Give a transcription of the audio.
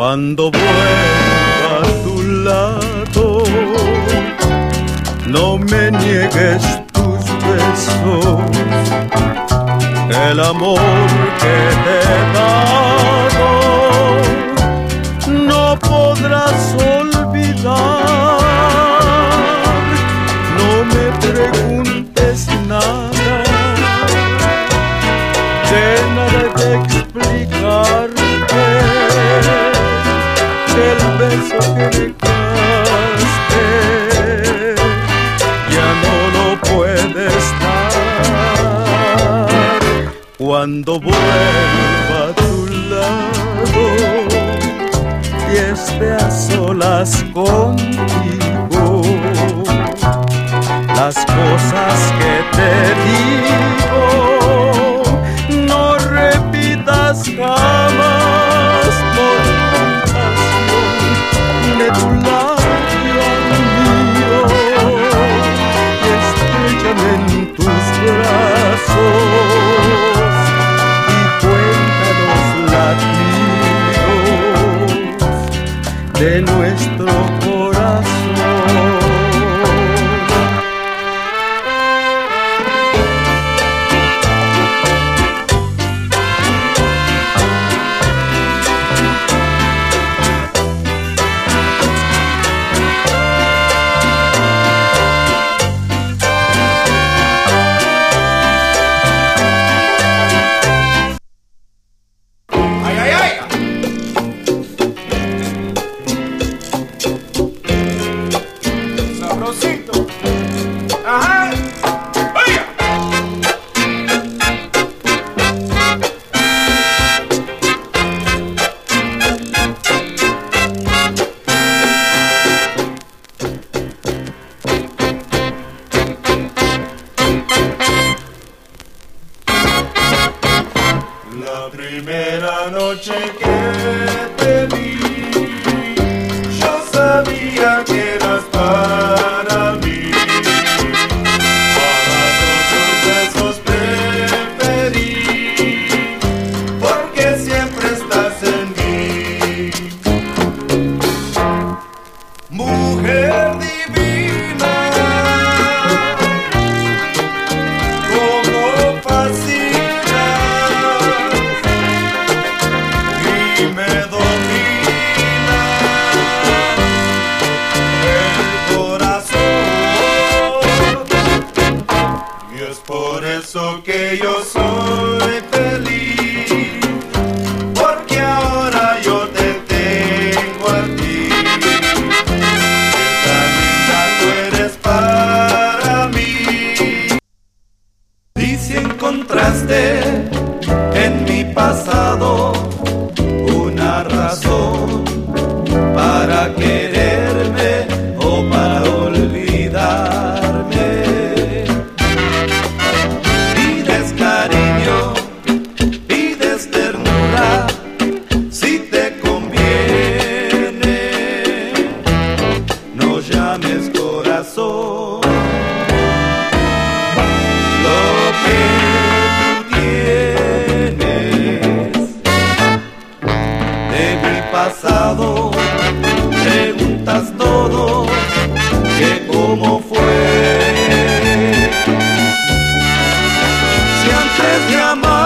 Cuando vuelva a tu lado, no me niegues tus besos, el amor que te he dado no podrá cuando vuelva a tu lado y esté a solas contigo. Las cosas que te antes de amar.